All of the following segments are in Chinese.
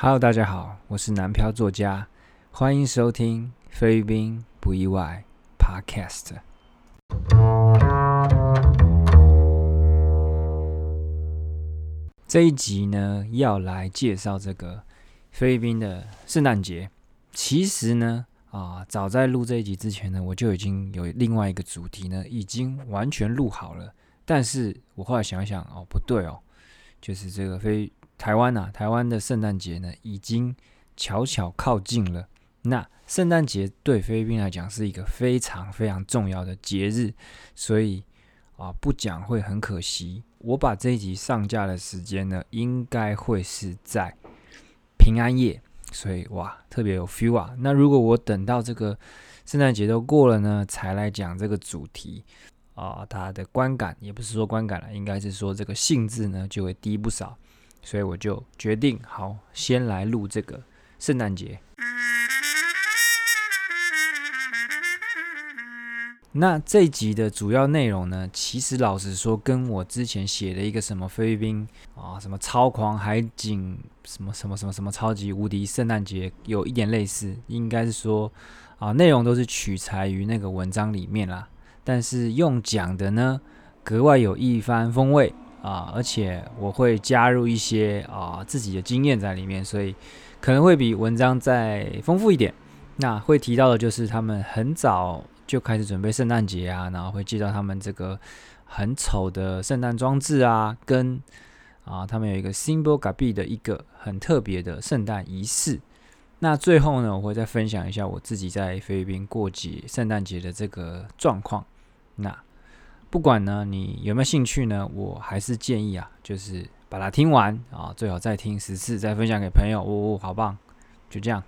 Hello，大家好，我是南漂作家，欢迎收听菲律宾不意外 Podcast。这一集呢，要来介绍这个菲律宾的圣诞节。其实呢，啊，早在录这一集之前呢，我就已经有另外一个主题呢，已经完全录好了。但是我后来想想，哦，不对哦，就是这个菲台湾呐，台湾的圣诞节呢，已经悄悄靠近了。那圣诞节对菲律宾来讲是一个非常非常重要的节日，所以啊，不讲会很可惜。我把这一集上架的时间呢，应该会是在平安夜，所以哇，特别有 feel 啊。那如果我等到这个圣诞节都过了呢，才来讲这个主题啊，它的观感也不是说观感了，应该是说这个兴致呢就会低不少。所以我就决定，好，先来录这个圣诞节。那这集的主要内容呢，其实老实说，跟我之前写的一个什么菲律宾啊，什么超狂海景，什么什么什么什么超级无敌圣诞节，有一点类似。应该是说啊，内容都是取材于那个文章里面啦，但是用讲的呢，格外有一番风味啊，而且我会加入一些啊自己的经验在里面，所以可能会比文章再丰富一点。那会提到的就是他们很早。就开始准备圣诞节啊，然后会介绍他们这个很丑的圣诞装置啊，跟啊他们有一个 Symbol Gabi 的一个很特别的圣诞仪式。那最后呢，我会再分享一下我自己在菲律宾过节圣诞节的这个状况。那不管呢你有没有兴趣呢，我还是建议啊，就是把它听完啊，最好再听十次，再分享给朋友。呜哦，好棒！就这样。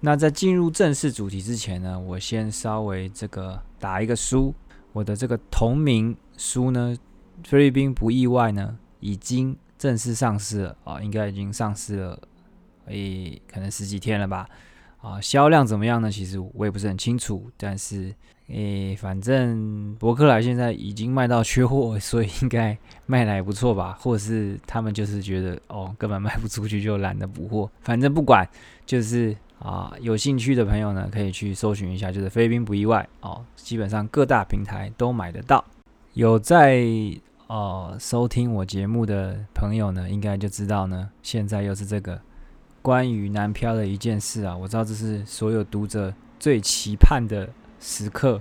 那在进入正式主题之前呢，我先稍微这个打一个书。我的这个同名书呢，菲律宾不意外呢，已经正式上市了啊，应该已经上市了，诶，可能十几天了吧。啊，销量怎么样呢？其实我也不是很清楚，但是诶，反正伯克莱现在已经卖到缺货，所以应该卖的还不错吧？或者是他们就是觉得哦，根本卖不出去，就懒得补货。反正不管，就是。啊，有兴趣的朋友呢，可以去搜寻一下，就是菲律宾不意外哦，基本上各大平台都买得到。有在呃收听我节目的朋友呢，应该就知道呢，现在又是这个关于南漂的一件事啊。我知道这是所有读者最期盼的时刻，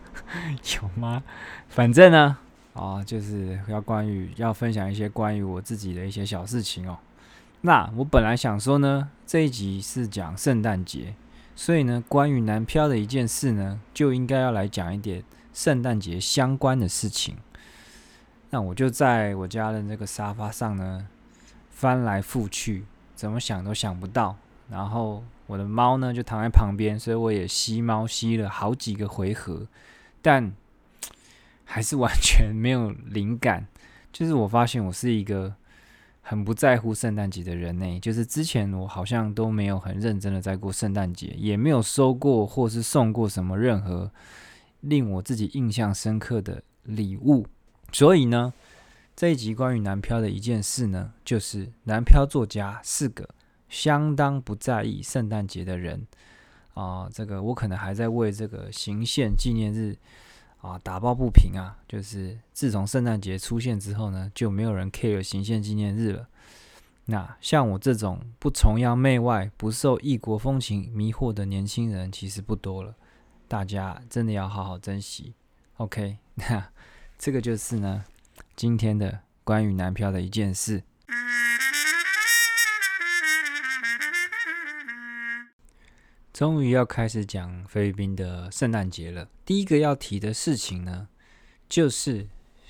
有吗？反正呢，啊，就是要关于要分享一些关于我自己的一些小事情哦。那我本来想说呢，这一集是讲圣诞节，所以呢，关于南漂的一件事呢，就应该要来讲一点圣诞节相关的事情。那我就在我家的那个沙发上呢，翻来覆去，怎么想都想不到。然后我的猫呢，就躺在旁边，所以我也吸猫吸了好几个回合，但还是完全没有灵感。就是我发现我是一个。很不在乎圣诞节的人呢，就是之前我好像都没有很认真的在过圣诞节，也没有收过或是送过什么任何令我自己印象深刻的礼物。所以呢，这一集关于南漂的一件事呢，就是南漂作家是个相当不在意圣诞节的人啊。这个我可能还在为这个行宪纪念日。啊，打抱不平啊！就是自从圣诞节出现之后呢，就没有人 care 行宪纪念日了。那像我这种不崇洋媚外、不受异国风情迷惑的年轻人，其实不多了。大家真的要好好珍惜。OK，那这个就是呢，今天的关于男票的一件事。终于要开始讲菲律宾的圣诞节了。第一个要提的事情呢，就是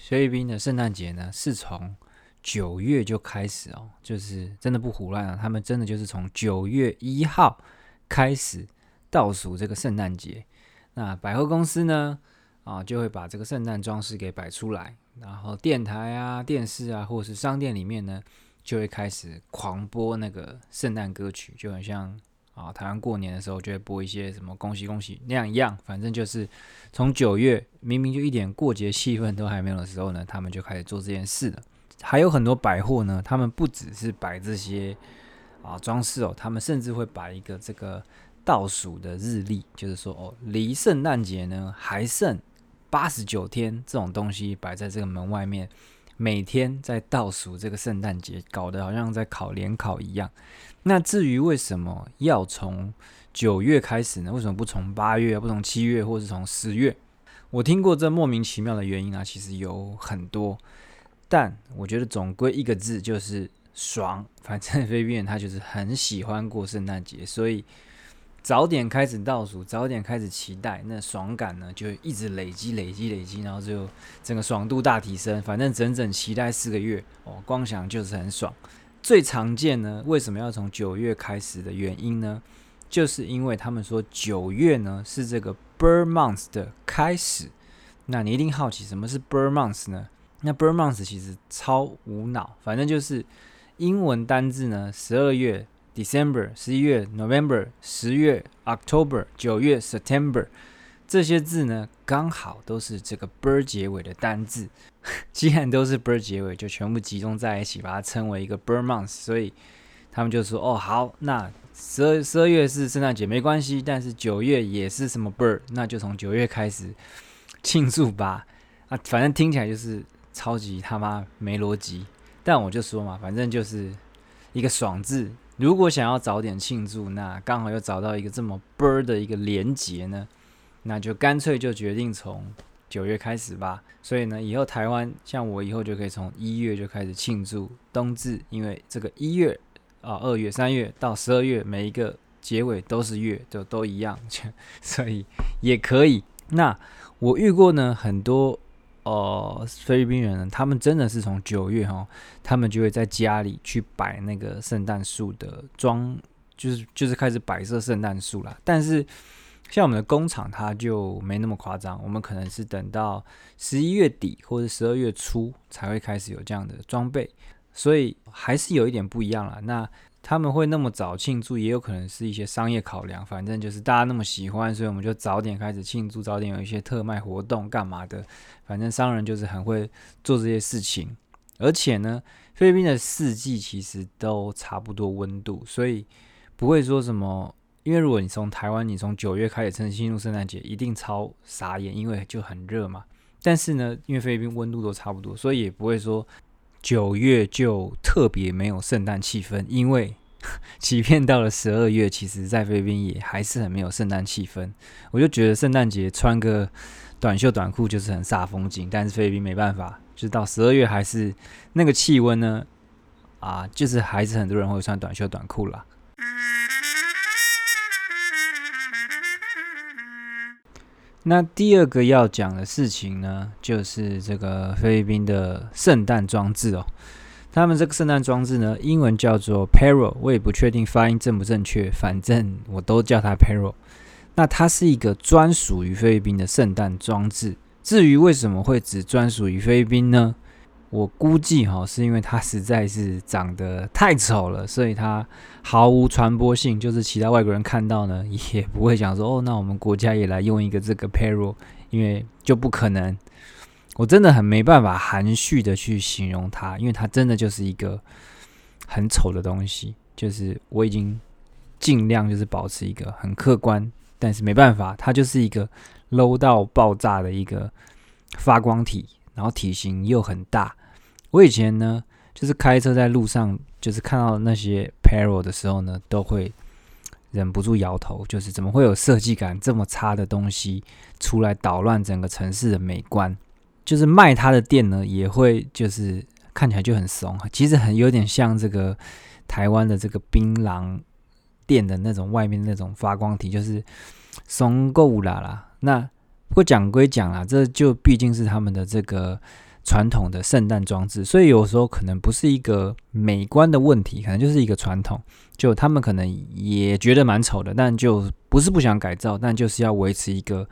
菲律宾的圣诞节呢是从九月就开始哦，就是真的不胡乱啊，他们真的就是从九月一号开始倒数这个圣诞节。那百货公司呢啊就会把这个圣诞装饰给摆出来，然后电台啊、电视啊或者是商店里面呢就会开始狂播那个圣诞歌曲，就很像。啊，台湾过年的时候就会播一些什么恭喜恭喜那样一样，反正就是从九月明明就一点过节气氛都还没有的时候呢，他们就开始做这件事了。还有很多百货呢，他们不只是摆这些啊装饰哦，他们甚至会摆一个这个倒数的日历，就是说哦，离圣诞节呢还剩八十九天，这种东西摆在这个门外面，每天在倒数这个圣诞节，搞得好像在考联考一样。那至于为什么要从九月开始呢？为什么不从八月，不从七月，或是从十月？我听过这莫名其妙的原因啊，其实有很多，但我觉得总归一个字就是爽。反正菲律宾人他就是很喜欢过圣诞节，所以早点开始倒数，早点开始期待，那爽感呢就一直累积、累积、累积，然后就整个爽度大提升。反正整整期待四个月哦，光想就是很爽。最常见呢，为什么要从九月开始的原因呢？就是因为他们说九月呢是这个 Bird Month 的开始。那你一定好奇什么是 Bird Month 呢？那 Bird Month 其实超无脑，反正就是英文单字呢，十二月 December，十一月 November，十月 October，九月 September。这些字呢，刚好都是这个 bird 结尾的单字。既然都是 bird 结尾，就全部集中在一起，把它称为一个 bird month。所以他们就说：“哦，好，那十二十二月是圣诞节，没关系。但是九月也是什么 bird，那就从九月开始庆祝吧。”啊，反正听起来就是超级他妈没逻辑。但我就说嘛，反正就是一个爽字。如果想要早点庆祝，那刚好又找到一个这么 bird 的一个连结呢。那就干脆就决定从九月开始吧。所以呢，以后台湾像我以后就可以从一月就开始庆祝冬至，因为这个一月啊、二月、三月到十二月，每一个结尾都是月，就都一样，所以也可以。那我遇过呢很多呃菲律宾人，他们真的是从九月哈，他们就会在家里去摆那个圣诞树的装，就是就是开始摆设圣诞树啦。但是像我们的工厂，它就没那么夸张。我们可能是等到十一月底或者十二月初才会开始有这样的装备，所以还是有一点不一样了。那他们会那么早庆祝，也有可能是一些商业考量。反正就是大家那么喜欢，所以我们就早点开始庆祝，早点有一些特卖活动干嘛的。反正商人就是很会做这些事情。而且呢，菲律宾的四季其实都差不多温度，所以不会说什么。因为如果你从台湾，你从九月开始趁进入圣诞节，一定超傻眼，因为就很热嘛。但是呢，因为菲律宾温度都差不多，所以也不会说九月就特别没有圣诞气氛。因为 即便到了十二月，其实在菲律宾也还是很没有圣诞气氛。我就觉得圣诞节穿个短袖短裤就是很煞风景，但是菲律宾没办法，就是到十二月还是那个气温呢，啊，就是还是很多人会穿短袖短裤啦。那第二个要讲的事情呢，就是这个菲律宾的圣诞装置哦。他们这个圣诞装置呢，英文叫做 p e r o 我也不确定发音正不正确，反正我都叫它 p e r o。那它是一个专属于菲律宾的圣诞装置。至于为什么会只专属于菲律宾呢？我估计哈，是因为它实在是长得太丑了，所以它毫无传播性。就是其他外国人看到呢，也不会想说哦，那我们国家也来用一个这个 Pero，因为就不可能。我真的很没办法含蓄的去形容它，因为它真的就是一个很丑的东西。就是我已经尽量就是保持一个很客观，但是没办法，它就是一个 low 到爆炸的一个发光体，然后体型又很大。我以前呢，就是开车在路上，就是看到那些 Pero 的时候呢，都会忍不住摇头，就是怎么会有设计感这么差的东西出来捣乱整个城市的美观？就是卖它的店呢，也会就是看起来就很怂，其实很有点像这个台湾的这个槟榔店的那种外面那种发光体，就是怂够了啦。那不过讲归讲啦，这就毕竟是他们的这个。传统的圣诞装置，所以有时候可能不是一个美观的问题，可能就是一个传统。就他们可能也觉得蛮丑的，但就不是不想改造，但就是要维持一个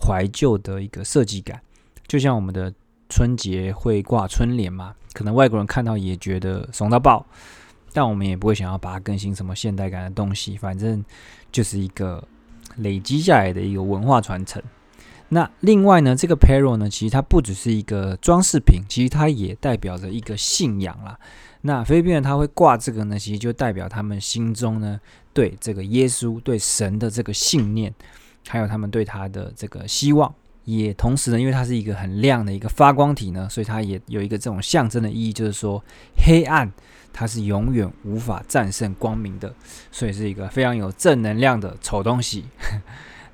怀旧的一个设计感。就像我们的春节会挂春联嘛，可能外国人看到也觉得怂到爆。但我们也不会想要把它更新什么现代感的东西，反正就是一个累积下来的一个文化传承。那另外呢，这个 Pero 呢，其实它不只是一个装饰品，其实它也代表着一个信仰啦。那菲律宾人他会挂这个呢，其实就代表他们心中呢对这个耶稣、对神的这个信念，还有他们对他的这个希望。也同时呢，因为它是一个很亮的一个发光体呢，所以它也有一个这种象征的意义，就是说黑暗它是永远无法战胜光明的，所以是一个非常有正能量的丑东西。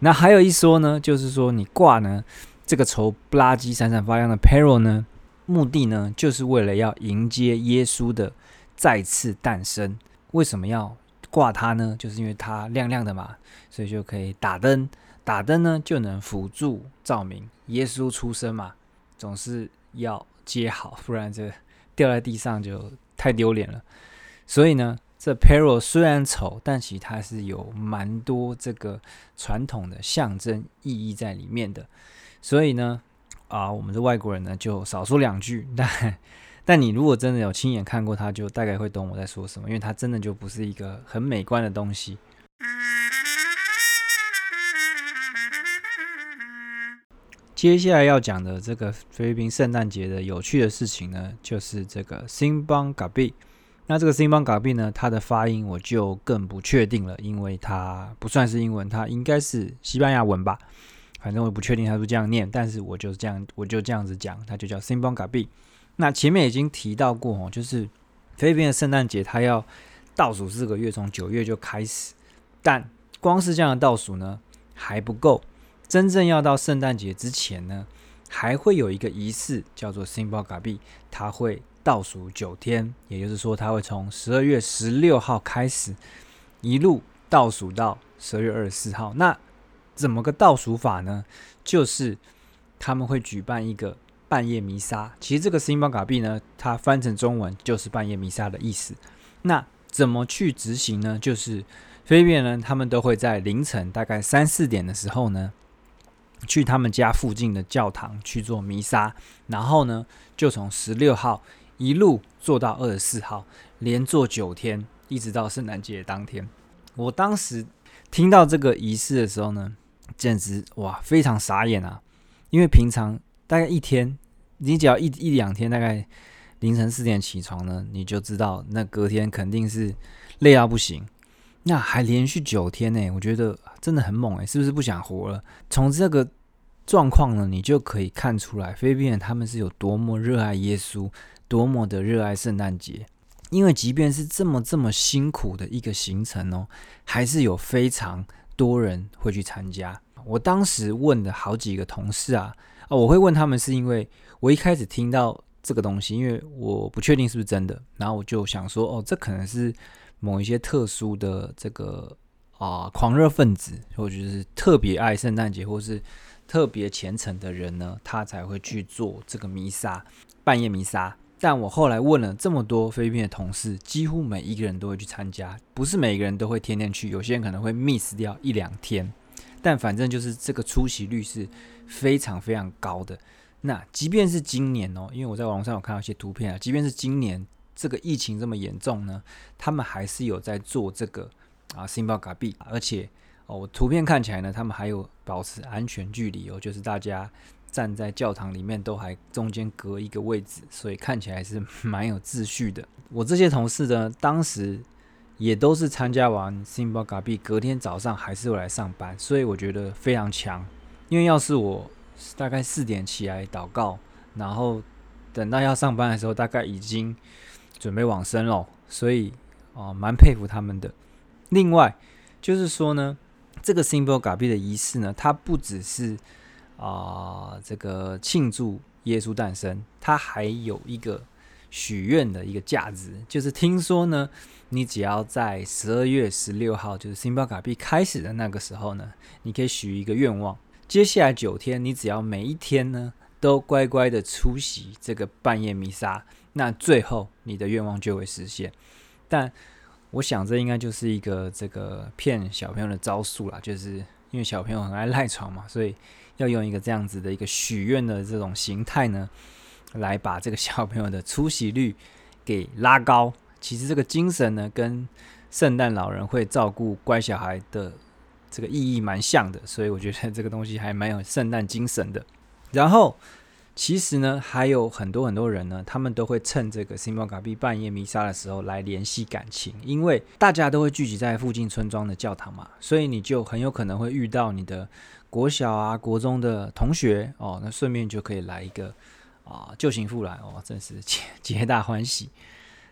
那还有一说呢，就是说你挂呢这个丑不拉几、闪闪发亮的 Pero 呢，目的呢就是为了要迎接耶稣的再次诞生。为什么要挂它呢？就是因为它亮亮的嘛，所以就可以打灯，打灯呢就能辅助照明。耶稣出生嘛，总是要接好，不然这掉在地上就太丢脸了。所以呢。这 Pero 虽然丑，但其实它是有蛮多这个传统的象征意义在里面的。所以呢，啊，我们的外国人呢就少说两句。但但你如果真的有亲眼看过它，就大概会懂我在说什么，因为它真的就不是一个很美观的东西。接下来要讲的这个菲律宾圣诞节的有趣的事情呢，就是这个 Simbang Gabi。那这个新邦嘎币呢？它的发音我就更不确定了，因为它不算是英文，它应该是西班牙文吧。反正我不确定它是这样念，但是我就这样，我就这样子讲，它就叫新邦嘎币。那前面已经提到过哦，就是菲律宾的圣诞节，它要倒数四个月，从九月就开始。但光是这样的倒数呢还不够，真正要到圣诞节之前呢，还会有一个仪式叫做新邦嘎币，它会。倒数九天，也就是说，它会从十二月十六号开始，一路倒数到十二月二十四号。那怎么个倒数法呢？就是他们会举办一个半夜弥撒。其实这个新邦卡币呢，它翻成中文就是半夜弥撒的意思。那怎么去执行呢？就是菲律宾人他们都会在凌晨大概三四点的时候呢，去他们家附近的教堂去做弥撒，然后呢，就从十六号。一路做到二十四号，连做九天，一直到圣诞节当天。我当时听到这个仪式的时候呢，简直哇，非常傻眼啊！因为平常大概一天，你只要一一两天，大概凌晨四点起床呢，你就知道那隔天肯定是累到不行。那还连续九天呢，我觉得真的很猛诶，是不是不想活了？从这个状况呢，你就可以看出来，菲律宾人他们是有多么热爱耶稣。多么的热爱圣诞节，因为即便是这么这么辛苦的一个行程哦，还是有非常多人会去参加。我当时问的好几个同事啊，啊，我会问他们是因为我一开始听到这个东西，因为我不确定是不是真的，然后我就想说，哦，这可能是某一些特殊的这个啊狂热分子，或者是特别爱圣诞节，或是特别虔诚的人呢，他才会去做这个弥撒，半夜弥撒。但我后来问了这么多菲律宾的同事，几乎每一个人都会去参加，不是每一个人都会天天去，有些人可能会 miss 掉一两天。但反正就是这个出席率是非常非常高的。那即便是今年哦，因为我在网上有看到一些图片啊，即便是今年这个疫情这么严重呢，他们还是有在做这个啊，新报卡币，而且哦，图片看起来呢，他们还有保持安全距离哦，就是大家。站在教堂里面都还中间隔一个位置，所以看起来是 蛮有秩序的。我这些同事呢，当时也都是参加完 Simba g a b 隔天早上还是会来上班，所以我觉得非常强。因为要是我大概四点起来祷告，然后等到要上班的时候，大概已经准备往生了，所以哦，蛮佩服他们的。另外就是说呢，这个 Simba g a b 的仪式呢，它不只是啊，这个庆祝耶稣诞生，它还有一个许愿的一个价值，就是听说呢，你只要在十二月十六号，就是星巴卡币开始的那个时候呢，你可以许一个愿望，接下来九天，你只要每一天呢都乖乖的出席这个半夜弥撒，那最后你的愿望就会实现。但我想这应该就是一个这个骗小朋友的招数啦，就是因为小朋友很爱赖床嘛，所以。要用一个这样子的一个许愿的这种形态呢，来把这个小朋友的出席率给拉高。其实这个精神呢，跟圣诞老人会照顾乖小孩的这个意义蛮像的，所以我觉得这个东西还蛮有圣诞精神的。然后，其实呢，还有很多很多人呢，他们都会趁这个新毛卡币半夜弥撒的时候来联系感情，因为大家都会聚集在附近村庄的教堂嘛，所以你就很有可能会遇到你的国小啊、国中的同学哦，那顺便就可以来一个啊旧情复燃哦，真是皆 皆大欢喜。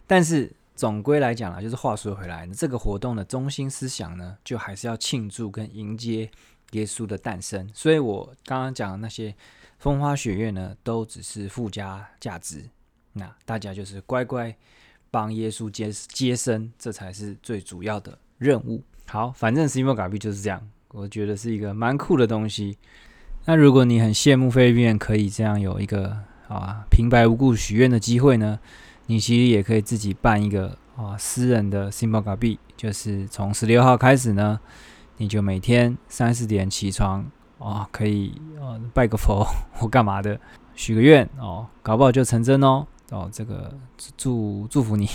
但是总归来讲啊，就是话说回来，这个活动的中心思想呢，就还是要庆祝跟迎接耶稣的诞生。所以我刚刚讲的那些风花雪月呢，都只是附加价值。那大家就是乖乖帮耶稣接接生，这才是最主要的任务。好，反正 Simon 卡币就是这样，我觉得是一个蛮酷的东西。那如果你很羡慕菲律宾可以这样有一个啊平白无故许愿的机会呢？你其实也可以自己办一个啊私人的 Simple 卡币，就是从十六号开始呢，你就每天三四点起床啊，可以呃拜个佛或干嘛的，许个愿哦，搞不好就成真哦哦，这个祝祝福你。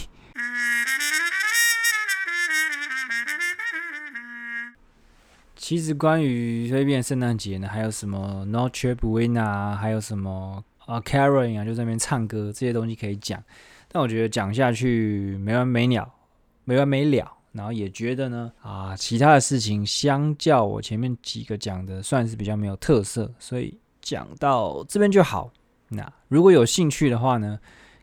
其实关于菲律宾圣诞节呢，还有什么 Noche Buena，还有什么啊 Caroling 啊，就在那边唱歌这些东西可以讲。但我觉得讲下去没完没了，没完没了。然后也觉得呢，啊，其他的事情相较我前面几个讲的，算是比较没有特色，所以讲到这边就好。那如果有兴趣的话呢，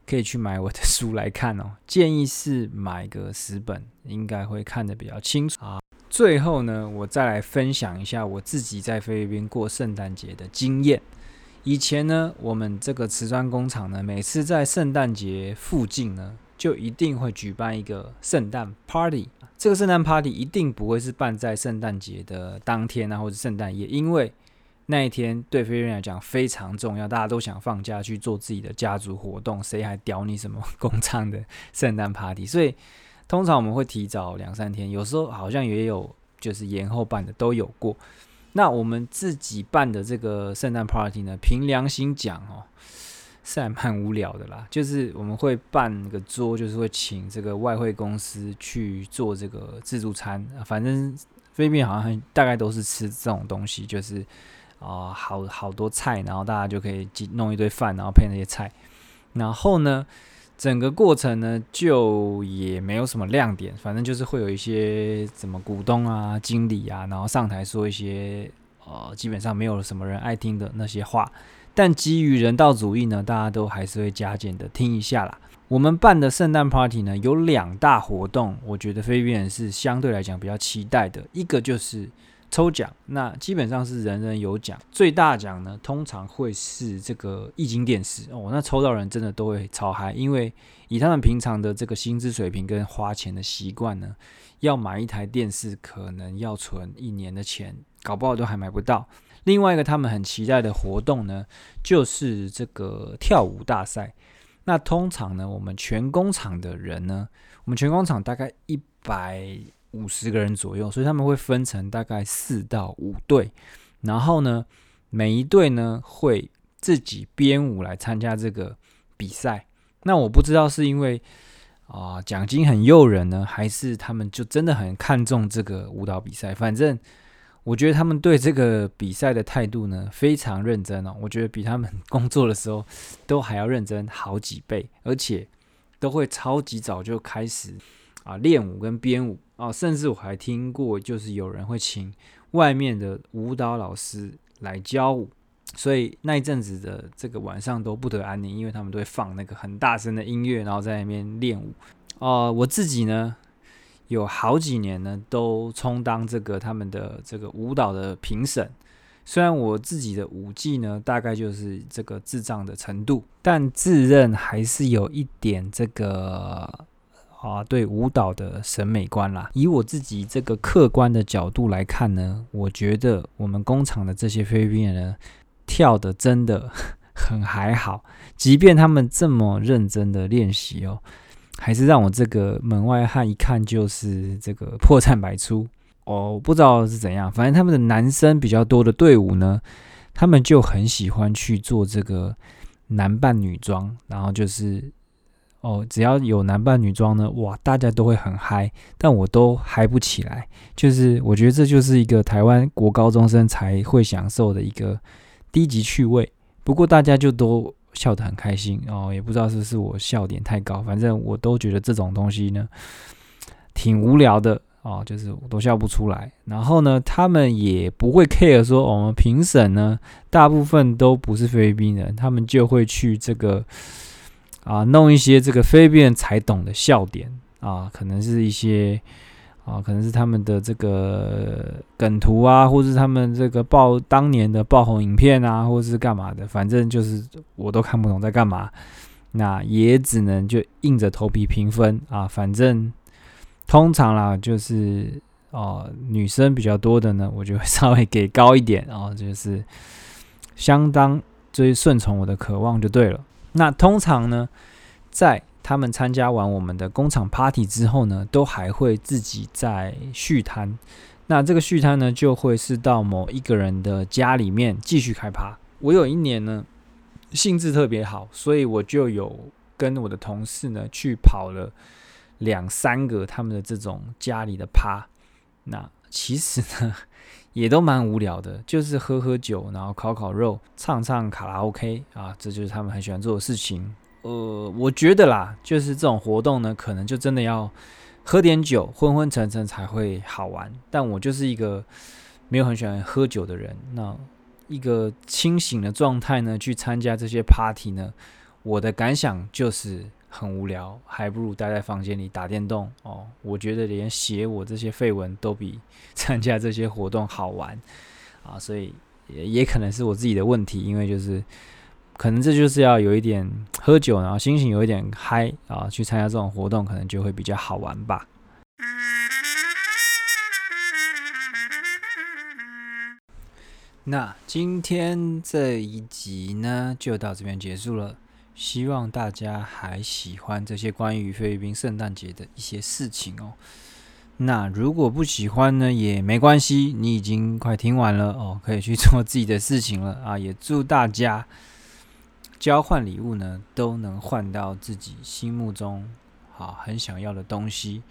可以去买我的书来看哦。建议是买个十本，应该会看得比较清楚啊。最后呢，我再来分享一下我自己在菲律宾过圣诞节的经验。以前呢，我们这个瓷砖工厂呢，每次在圣诞节附近呢，就一定会举办一个圣诞 party。这个圣诞 party 一定不会是办在圣诞节的当天啊，或者圣诞夜，因为那一天对菲律宾来讲非常重要，大家都想放假去做自己的家族活动，谁还屌你什么 工厂的圣诞 party？所以通常我们会提早两三天，有时候好像也有就是延后办的都有过。那我们自己办的这个圣诞 party 呢，凭良心讲哦，是还蛮无聊的啦。就是我们会办个桌，就是会请这个外汇公司去做这个自助餐。反正菲律宾好像大概都是吃这种东西，就是啊，好好多菜，然后大家就可以弄一堆饭，然后配那些菜。然后呢？整个过程呢，就也没有什么亮点，反正就是会有一些什么股东啊、经理啊，然后上台说一些呃，基本上没有什么人爱听的那些话。但基于人道主义呢，大家都还是会加减的听一下啦。我们办的圣诞 party 呢，有两大活动，我觉得菲律宾人是相对来讲比较期待的，一个就是。抽奖，那基本上是人人有奖。最大奖呢，通常会是这个液晶电视哦。那抽到人真的都会超嗨，因为以他们平常的这个薪资水平跟花钱的习惯呢，要买一台电视可能要存一年的钱，搞不好都还买不到。另外一个他们很期待的活动呢，就是这个跳舞大赛。那通常呢，我们全工厂的人呢，我们全工厂大概一百。五十个人左右，所以他们会分成大概四到五队，然后呢，每一队呢会自己编舞来参加这个比赛。那我不知道是因为啊奖金很诱人呢，还是他们就真的很看重这个舞蹈比赛。反正我觉得他们对这个比赛的态度呢非常认真哦，我觉得比他们工作的时候都还要认真好几倍，而且都会超级早就开始啊练舞跟编舞。哦，甚至我还听过，就是有人会请外面的舞蹈老师来教舞，所以那一阵子的这个晚上都不得安宁，因为他们都会放那个很大声的音乐，然后在那边练舞。哦，我自己呢，有好几年呢都充当这个他们的这个舞蹈的评审，虽然我自己的舞技呢大概就是这个智障的程度，但自认还是有一点这个。啊，对舞蹈的审美观啦，以我自己这个客观的角度来看呢，我觉得我们工厂的这些菲律宾人跳的真的 很还好，即便他们这么认真的练习哦，还是让我这个门外汉一看就是这个破绽百出哦，不知道是怎样，反正他们的男生比较多的队伍呢，他们就很喜欢去做这个男扮女装，然后就是。哦，只要有男扮女装呢，哇，大家都会很嗨，但我都嗨不起来。就是我觉得这就是一个台湾国高中生才会享受的一个低级趣味。不过大家就都笑得很开心哦，也不知道是不是我笑点太高，反正我都觉得这种东西呢挺无聊的哦，就是我都笑不出来。然后呢，他们也不会 care 说我们评审呢，大部分都不是菲律宾人，他们就会去这个。啊，弄一些这个非别人才懂的笑点啊，可能是一些啊，可能是他们的这个梗图啊，或是他们这个爆当年的爆红影片啊，或是干嘛的，反正就是我都看不懂在干嘛，那也只能就硬着头皮评分啊。反正通常啦，就是哦，女生比较多的呢，我就会 稍微给高一点哦，就是相当追顺从我的渴望就对了。那通常呢，在他们参加完我们的工厂 party 之后呢，都还会自己在续摊。那这个续摊呢，就会是到某一个人的家里面继续开趴。我有一年呢，兴致特别好，所以我就有跟我的同事呢去跑了两三个他们的这种家里的趴。那其实呢。也都蛮无聊的，就是喝喝酒，然后烤烤肉，唱唱卡拉 OK 啊，这就是他们很喜欢做的事情。呃，我觉得啦，就是这种活动呢，可能就真的要喝点酒，昏昏沉沉才会好玩。但我就是一个没有很喜欢喝酒的人，那一个清醒的状态呢，去参加这些 party 呢，我的感想就是。很无聊，还不如待在房间里打电动哦。我觉得连写我这些废文都比 参加这些活动好玩啊，所以也也可能是我自己的问题，因为就是可能这就是要有一点喝酒，然后心情有一点嗨啊，去参加这种活动可能就会比较好玩吧。那今天这一集呢，就到这边结束了。希望大家还喜欢这些关于菲律宾圣诞节的一些事情哦。那如果不喜欢呢，也没关系，你已经快听完了哦，可以去做自己的事情了 啊。也祝大家交换礼物呢，都能换到自己心目中好很想要的东西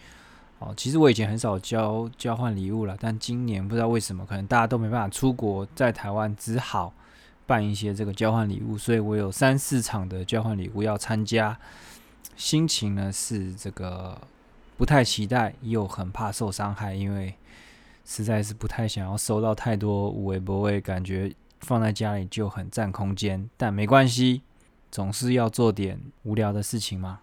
哦。其实我以前很少交交换礼物了，但今年不知道为什么，可能大家都没办法出国，在台湾只好。办一些这个交换礼物，所以我有三四场的交换礼物要参加，心情呢是这个不太期待，又很怕受伤害，因为实在是不太想要收到太多无微不微，感觉放在家里就很占空间。但没关系，总是要做点无聊的事情嘛，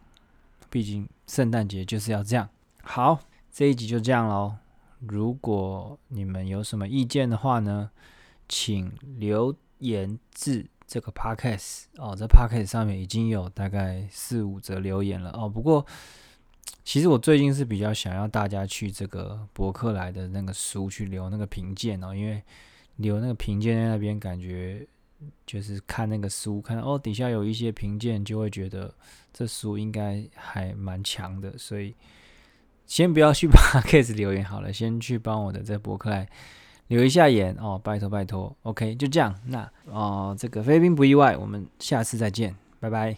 毕竟圣诞节就是要这样。好，这一集就这样喽。如果你们有什么意见的话呢，请留。言至这个 podcast 哦，在 podcast 上面已经有大概四五则留言了哦。不过，其实我最近是比较想要大家去这个博客来的那个书去留那个评鉴哦，因为留那个评鉴在那边，感觉就是看那个书，看哦底下有一些评鉴，就会觉得这书应该还蛮强的。所以，先不要去 podcast 留言好了，先去帮我的在博客来。留一下言哦，拜托拜托，OK，就这样。那哦，这个菲律宾不意外，我们下次再见，拜拜。